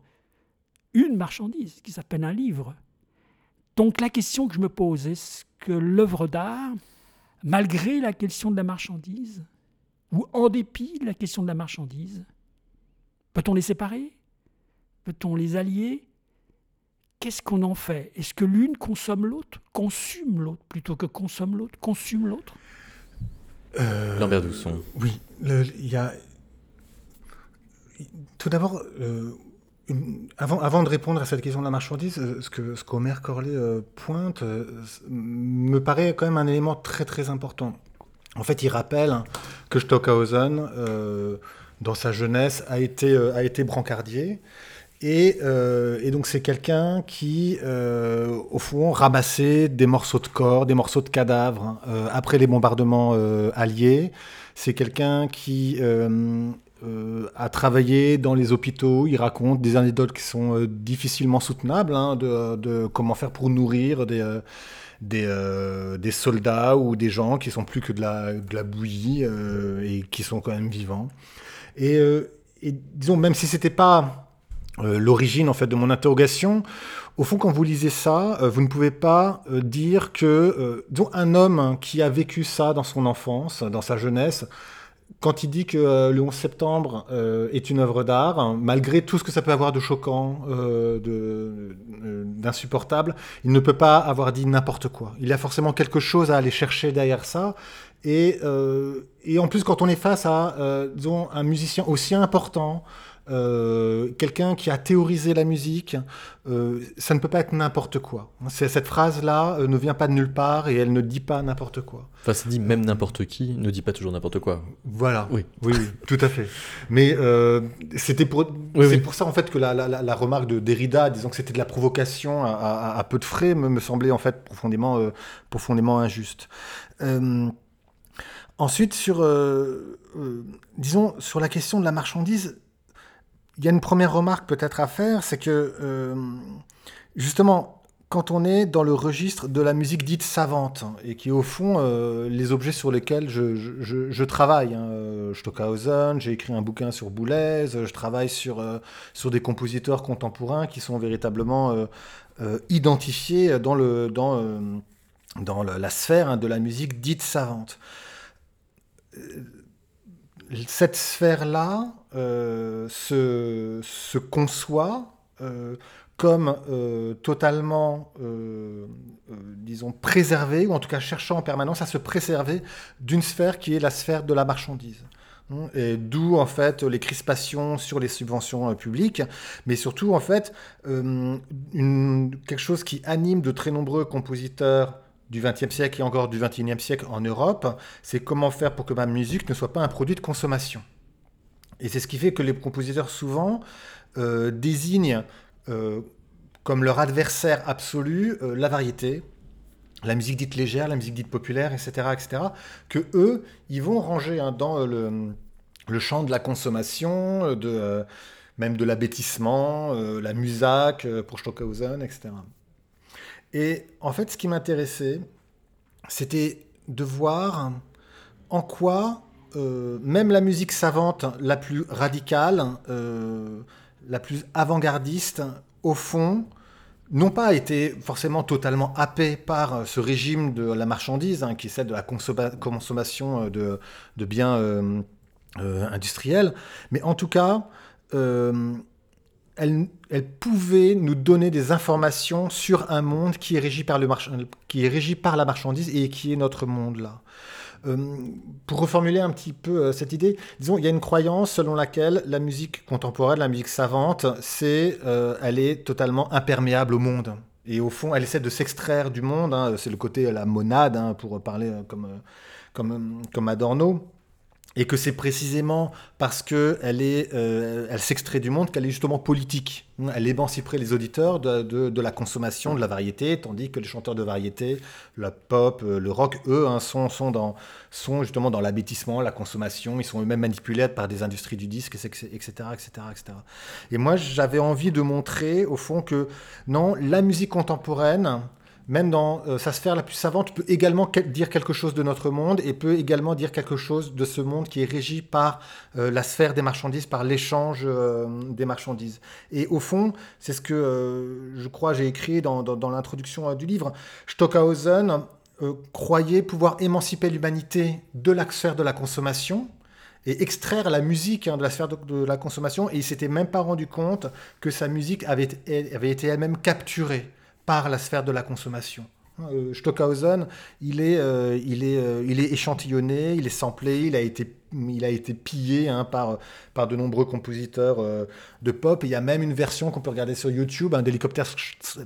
une marchandise qui s'appelle un livre. Donc la question que je me pose, est-ce que l'œuvre d'art, malgré la question de la marchandise, ou en dépit de la question de la marchandise, peut-on les séparer? Peut-on les allier? Qu'est-ce qu'on en fait? Est-ce que l'une consomme l'autre? Consume l'autre plutôt que consomme l'autre? Consume l'autre? Euh, Lambert Dousson. Oui, il y a. Tout d'abord, euh, avant, avant de répondre à cette question de la marchandise, euh, ce que ce qu'Omer Corley euh, pointe euh, me paraît quand même un élément très très important. En fait, il rappelle hein, que Stockhausen, euh, dans sa jeunesse, a été, euh, a été brancardier. Et, euh, et donc c'est quelqu'un qui, euh, au fond, ramassait des morceaux de corps, des morceaux de cadavres hein, euh, après les bombardements alliés. C'est quelqu'un qui a travaillé dans les hôpitaux. Il raconte des anecdotes qui sont difficilement soutenables, hein, de, comment faire pour nourrir des, soldats ou des gens qui sont plus que de la, de bouillie et qui sont quand même vivants. Et, et disons, même si c'était pas euh, l'origine en fait de mon interrogation. Au fond, quand vous lisez ça, euh, vous ne pouvez pas euh, dire que disons, un homme hein, qui a vécu ça dans son enfance, dans sa jeunesse, quand il dit que le 11 septembre est une œuvre d'art, hein, malgré tout ce que ça peut avoir de choquant, d'insupportable, il ne peut pas avoir dit n'importe quoi. Il y a forcément quelque chose à aller chercher derrière ça. Et, et en plus, quand on est face à disons, un musicien aussi important, euh, quelqu'un qui a théorisé la musique, euh, ça ne peut pas être n'importe quoi. C'est- Cette phrase-là euh, ne vient pas de nulle part et elle ne dit pas n'importe quoi. Enfin, c'est dit même n'importe qui ne dit pas toujours n'importe quoi. Voilà. Oui. oui, oui, tout à fait. Mais euh, c'était pour, Oui, c'est oui. pour ça en fait que la, la- la- remarque de Derrida, disons que c'était de la provocation à, à- à peu de frais, me, me semblait en fait profondément, euh, profondément injuste. Euh, ensuite, sur, euh, euh, disons, sur la question de la marchandise, il y a une première remarque peut-être à faire, c'est que euh, justement, quand on est dans le registre de la musique dite savante, et qui est au fond euh, les objets sur lesquels je, je- je- je travaille, hein, euh, Stockhausen, j'ai écrit un bouquin sur Boulez, je travaille sur, sur des compositeurs contemporains qui sont véritablement identifiés dans, le, dans, dans la, sphère hein, de la musique dite savante. Cette sphère-là se, se conçoit euh, comme euh, totalement, euh, euh, disons, préservée, ou en tout cas cherchant en permanence à se préserver d'une sphère qui est la sphère de la marchandise. Hein, Et d'où en fait les crispations sur les subventions euh, publiques, mais surtout en fait euh, une- quelque chose qui anime de très nombreux compositeurs du XXe siècle et encore du XXIe siècle en Europe, c'est comment faire pour que ma musique ne soit pas un produit de consommation. Et c'est ce qui fait que les compositeurs souvent euh, désignent euh, comme leur adversaire absolu euh, la variété, la musique dite légère, la musique dite populaire, etc., etc., que eux, ils vont ranger hein, dans le, champ de la consommation, de, même de l'abêtissement, la musac pour Stockhausen, etc. Et en fait, ce qui m'intéressait, c'était de voir en quoi euh, même la musique savante la plus radicale, euh, la plus avant-gardiste, au fond, n'ont pas été forcément totalement happés par euh, ce régime de la marchandise, hein, qui est celle de la consomma- consommation de, biens industriels, mais en tout cas, elle, pouvait nous donner des informations sur un monde qui est régi par, le march- qui est régi par la marchandise et qui est notre monde là. Euh, pour reformuler un petit peu euh, cette idée, disons, il y a une croyance selon laquelle la musique contemporaine, la musique savante, c'est, euh, elle est totalement imperméable au monde. Et au fond, elle essaie de s'extraire du monde. hein. c'est le côté la monade, hein, pour parler comme, comme, comme Adorno. Et que c'est précisément parce que elle est, euh, elle s'extrait du monde qu'elle est justement politique. Elle émanciperait les auditeurs de, de- de la consommation, de la variété, tandis que les chanteurs de variété, la pop, euh, le rock, eux, hein, sont, sont, dans, sont justement dans l'abêtissement, la consommation. Ils sont eux-mêmes manipulés par des industries du disque, etc., etc., etc. Et moi, j'avais envie de montrer, au fond, que non, la musique contemporaine, même dans euh, sa sphère la plus savante, peut également dire quelque chose de notre monde et peut également dire quelque chose de ce monde qui est régi par euh, la sphère des marchandises, par l'échange euh, des marchandises. Et au fond, c'est ce que euh, je crois j'ai écrit dans, l'introduction euh, du livre. Stockhausen euh, croyait pouvoir émanciper l'humanité de la sphère de la consommation et extraire la musique hein, de la sphère de, la consommation et il s'était même pas rendu compte que sa musique avait été elle-même capturée par la sphère de la consommation. Euh, Stockhausen, il est, euh, il, est, euh, il est échantillonné, il est samplé, il a été, il a été pillé hein, par, par de nombreux compositeurs de pop. Il y a même une version qu'on peut regarder sur YouTube, un d'hélicoptère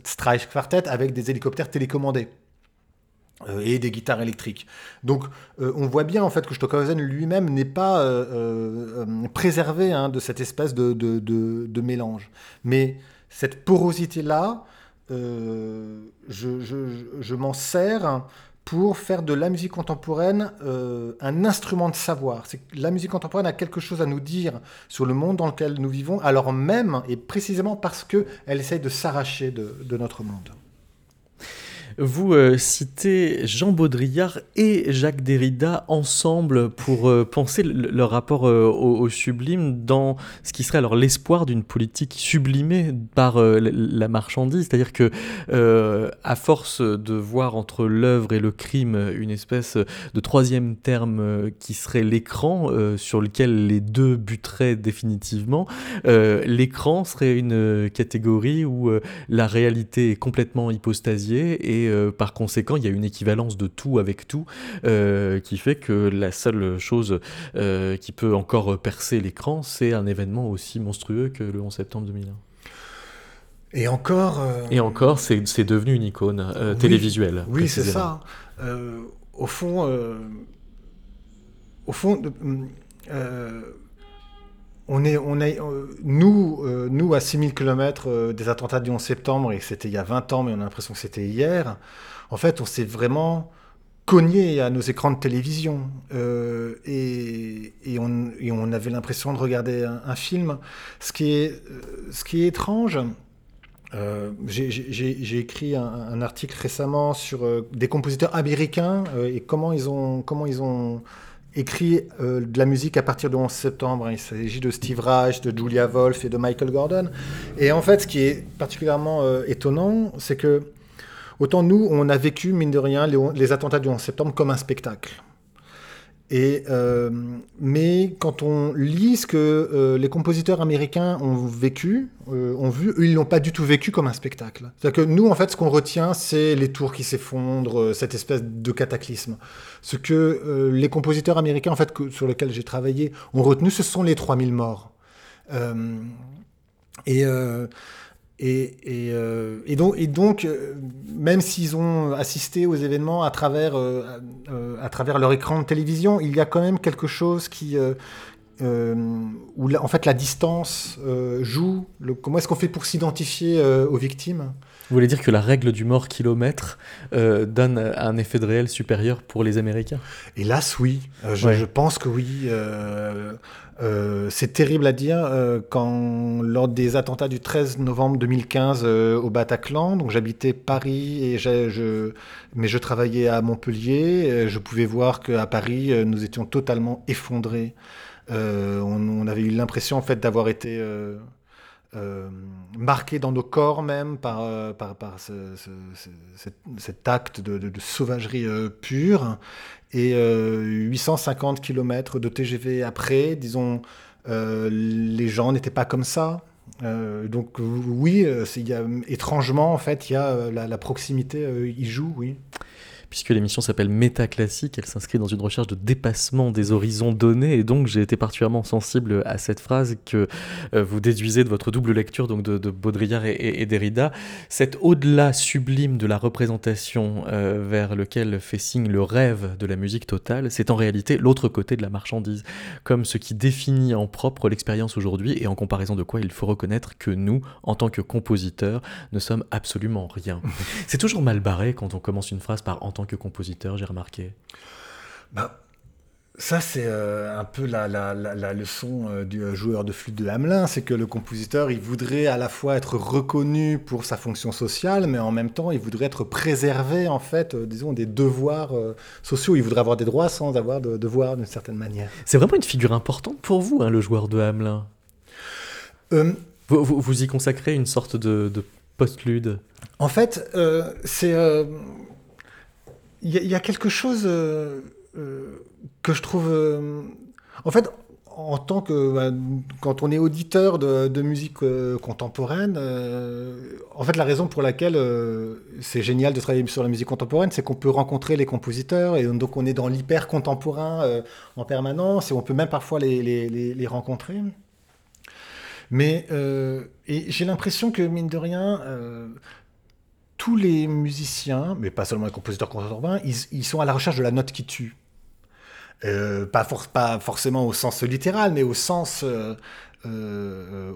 Strike Quartet avec des hélicoptères télécommandés et des guitares électriques. Donc on voit bien en fait que Stockhausen lui-même n'est pas préservé hein, de cette espèce de, de, de- mélange. Mais cette porosité-là, je, je- m'en sers pour faire de la musique contemporaine euh, un instrument de savoir. Que la musique contemporaine a quelque chose à nous dire sur le monde dans lequel nous vivons, alors même et précisément parce qu'elle essaye de s'arracher de notre monde. Vous euh, citez Jean Baudrillard et Jacques Derrida ensemble pour euh, penser le- leur rapport euh, au, sublime dans ce qui serait alors l'espoir d'une politique sublimée par la marchandise. C'est-à-dire que à force de voir entre l'œuvre et le crime une espèce de troisième terme qui serait l'écran sur lequel les deux buteraient définitivement, l'écran serait une catégorie où la réalité est complètement hypostasiée et euh, par conséquent il y a une équivalence de tout avec tout euh, qui fait que la seule chose euh, qui peut encore percer l'écran c'est un événement aussi monstrueux que le 11 septembre 2001. Et encore. Et encore c'est devenu une icône Oui. télévisuelle. Oui, c'est ça. Au fond, au fond, euh, on est, on est, euh, nous, euh, nous à 6000 km des attentats du 11 septembre, et c'était il y a 20 ans, mais on a l'impression que c'était hier. En fait, on s'est vraiment cogné à nos écrans de télévision euh, et, et on, et on avait l'impression de regarder un, film. Ce qui est, euh, ce qui est étrange, euh, j'ai- écrit un, article récemment sur euh, des compositeurs américains euh, et comment ils ont, comment ils ont écrit euh, de la musique à partir du 11 septembre. Il s'agit de Steve Reich, de Julia Wolf et de Michael Gordon. Et en fait, ce qui est particulièrement euh, étonnant, c'est que autant nous, on a vécu, mine de rien, les, les attentats du 11 septembre comme un spectacle. Et, euh, mais quand on lit ce que euh, les compositeurs américains ont vécu, euh, ont vu, ils l'ont pas du tout vécu comme un spectacle. C'est-à-dire que nous, en fait, ce qu'on retient, c'est les tours qui s'effondrent, euh, cette espèce de cataclysme. Ce que euh, les compositeurs américains, en fait, sur lesquels j'ai travaillé, ont retenu, ce sont les 3000 morts. Euh, et, et, et, euh, et donc, et donc euh, même s'ils ont assisté aux événements à travers, euh, à travers leur écran de télévision, il y a quand même quelque chose qui, où la- en fait la distance joue. Le, comment est-ce qu'on fait pour s'identifier aux victimes? Vous voulez dire que la règle du mort kilomètre donne un effet de réel supérieur pour les Américains? Hélas, oui. Je, Ouais. je pense que oui. Euh, c'est terrible à dire euh, quand lors des attentats du 13 novembre 2015 euh, au Bataclan, donc j'habitais Paris et mais je travaillais à Montpellier. je pouvais voir qu'à Paris nous étions totalement effondrés. On, avait eu l'impression en fait d'avoir été marqués dans nos corps même par, par, par ce- ce- ce- cet, acte de, sauvagerie pure. Et euh, 850 km de TGV après, disons, euh, les gens n'étaient pas comme ça. Euh, donc oui, étrangement, en fait, y a la, la proximité, il joue, oui puisque l'émission s'appelle Métaclassique, elle s'inscrit dans une recherche de dépassement des horizons donnés, et donc j'ai été particulièrement sensible à cette phrase que euh, vous déduisez de votre double lecture donc de, Baudrillard et, Derrida, cet au-delà sublime de la représentation euh, vers lequel fait signe le rêve de la musique totale, c'est en réalité l'autre côté de la marchandise, comme ce qui définit en propre l'expérience aujourd'hui, et en comparaison de quoi il faut reconnaître que nous, en tant que compositeurs, ne sommes absolument rien. *laughs* c'est toujours mal barré quand on commence une phrase par tant que compositeur, j'ai remarqué bah, Ça, c'est euh, un peu la, leçon euh, du euh, joueur de flûte de Hamelin, c'est que le compositeur, il voudrait à la fois être reconnu pour sa fonction sociale, mais en même temps, il voudrait être préservé, en fait, disons, des devoirs sociaux. Il voudrait avoir des droits sans avoir de devoirs, d'une certaine manière. C'est vraiment une figure importante pour vous, hein, le joueur de Hamelin vous, vous, y consacrez une sorte de, de post-lude? En fait, c'est il y, a quelque chose euh, euh, que je trouve. Euh, en fait, en tant que. Bah, quand on est auditeur de, musique contemporaine, en fait, la raison pour laquelle c'est génial de travailler sur la musique contemporaine, c'est qu'on peut rencontrer les compositeurs, et donc on est dans l'hyper contemporain en permanence, et on peut même parfois les, les, rencontrer. Mais j'ai l'impression que, mine de rien, tous les musiciens, mais pas seulement les compositeurs contemporains, ils, sont à la recherche de la note qui tue. Euh, pas, forcément au sens littéral, mais au sens, euh, euh,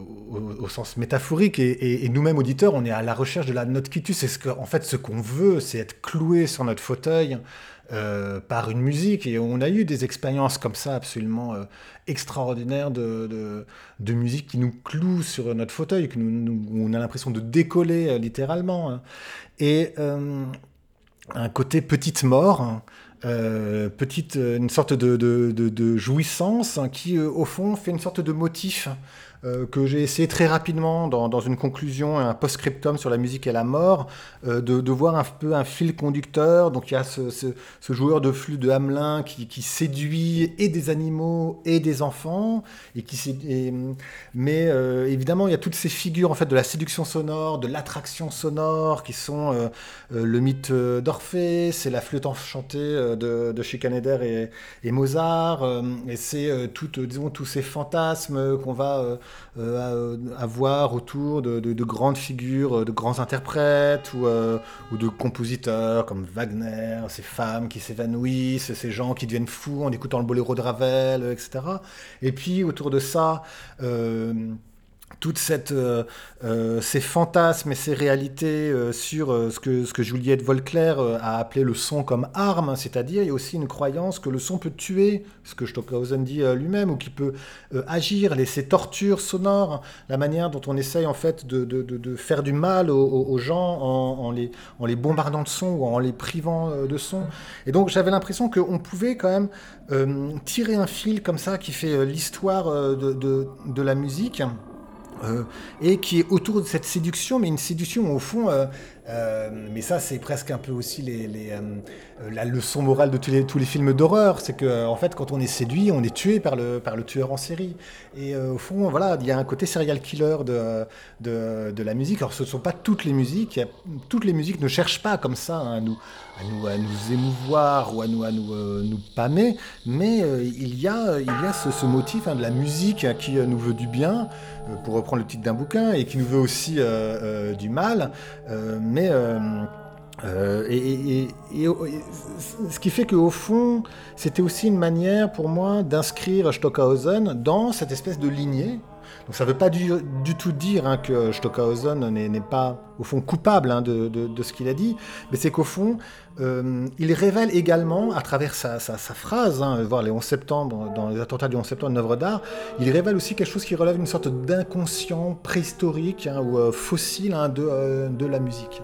métaphorique. Et, nous-mêmes, auditeurs, on est à la recherche de la note qui tue. C'est ce que, en fait, ce qu'on veut, c'est être cloué sur notre fauteuil par une musique. Et on a eu des expériences comme ça absolument extraordinaires de, de, musique qui nous cloue sur notre fauteuil, que nous, on a l'impression de décoller littéralement. Hein. Et un côté petite mort. Hein, euh, petite, une sorte de, de, jouissance hein, qui, euh, au fond, fait une sorte de motif euh, que j'ai essayé très rapidement dans, dans, une conclusion et un post-scriptum sur la musique et la mort, euh, de, de, voir un peu un fil conducteur. Donc il y a ce, ce, ce joueur de flûte de Hamelin qui, qui, séduit et des animaux et des enfants. Et qui, et, mais euh, évidemment, il y a toutes ces figures en fait de la séduction sonore, de l'attraction sonore, qui sont le mythe d'Orphée, c'est la flûte enchantée de, de Schikaneder et, et Mozart, et c'est disons, tous ces fantasmes qu'on va euh, avoir autour de, grandes figures, euh, de grands interprètes ou, euh, ou, de compositeurs comme Wagner, ces femmes qui s'évanouissent, ces gens qui deviennent fous en écoutant le boléro de Ravel, etc. Et puis autour de ça, toutes cette, euh, euh, ces fantasmes et ces réalités euh, sur ce, que, ce que Juliette Volclair a appelé le son comme arme, c'est-à-dire il y a aussi une croyance que le son peut tuer, ce que Stockhausen dit lui-même, ou qui peut agir, les, ces tortures sonores, la manière dont on essaye en fait de, de, de faire du mal aux, gens en, en, les, en les bombardant de son ou en les privant de son. Et donc j'avais l'impression qu'on pouvait quand même tirer un fil comme ça qui fait l'histoire de, de la musique. Euh, et qui est autour de cette séduction, mais une séduction au fond, euh, euh, mais ça c'est presque un peu aussi les, la leçon morale de tous les, films d'horreur, c'est que en fait quand on est séduit, on est tué par le, tueur en série. Et au fond, voilà, il y a un côté serial killer de, la musique. Alors ce ne sont pas toutes les musiques, toutes les musiques ne cherchent pas comme ça hein, à nous, à nous, émouvoir ou à nous, à nous, nous pâmer, mais il y a, il y a ce, motif hein, de la musique qui nous veut du bien. Euh, pour reprendre le titre d'un bouquin, et qui nous veut aussi euh, euh, du mal. mais et, ce qui fait qu'au fond, c'était aussi une manière pour moi d'inscrire Stockhausen dans cette espèce de lignée donc ça ne veut pas du, tout dire hein, que Stockhausen n'est pas au fond coupable hein, de, ce qu'il a dit, mais c'est qu'au fond, euh, il révèle également, à travers sa, phrase, hein, voir les 11 septembre, dans les attentats du 11 septembre, une œuvre d'art, il révèle aussi quelque chose qui relève d'une sorte d'inconscient préhistorique ou euh, fossile euh, de, la musique.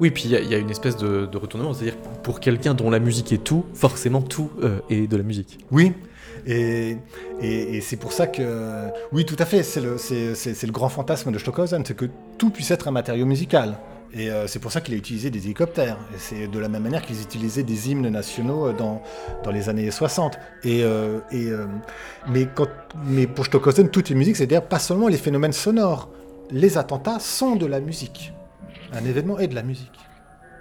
Oui, puis il y, a une espèce de, retournement, c'est-à-dire pour quelqu'un dont la musique est tout, forcément tout est de la musique. Oui, et, c'est pour ça que, oui, tout à fait, c'est le, grand fantasme de Stockhausen, c'est que tout puisse être un matériau musical. Et euh, c'est pour ça qu'il a utilisé des hélicoptères. Et c'est de la même manière qu'ils utilisaient des hymnes nationaux euh, dans, les années 60. Et, euh, euh, mais, pour Stockhausen, toute est musique, c'est-à-dire pas seulement les phénomènes sonores. Les attentats sont de la musique. Un événement est de la musique.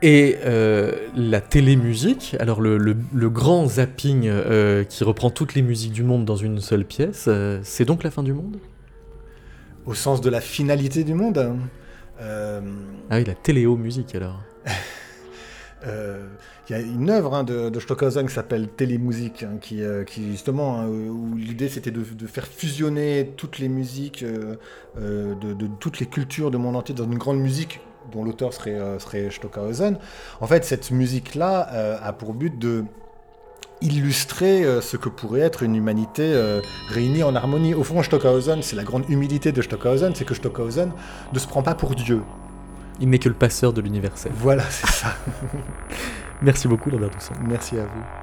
Et euh, la télémusique, alors le, le- le grand zapping euh, qui reprend toutes les musiques du monde dans une seule pièce, euh, c'est donc la fin du monde? Au sens de la finalité du monde. hein. Ah oui, la téléo-musique alors. Il *laughs* y a une œuvre hein, de, de Stockhausen qui s'appelle Télémusique, hein, qui, euh, qui justement, hein, où l'idée c'était de, de faire fusionner toutes les musiques euh, euh, de, de toutes les cultures de monde entier dans une grande musique dont l'auteur serait, euh, serait Stockhausen. En fait, cette musique-là euh, a pour but de illustrer euh, ce que pourrait être une humanité euh, réunie en harmonie. Au fond, Stockhausen, c'est la grande humilité de Stockhausen, c'est que Stockhausen ne se prend pas pour Dieu. Il n'est que le passeur de l'universel. Voilà, c'est ça. *laughs* Merci beaucoup, Lambert Doucet. Merci à vous.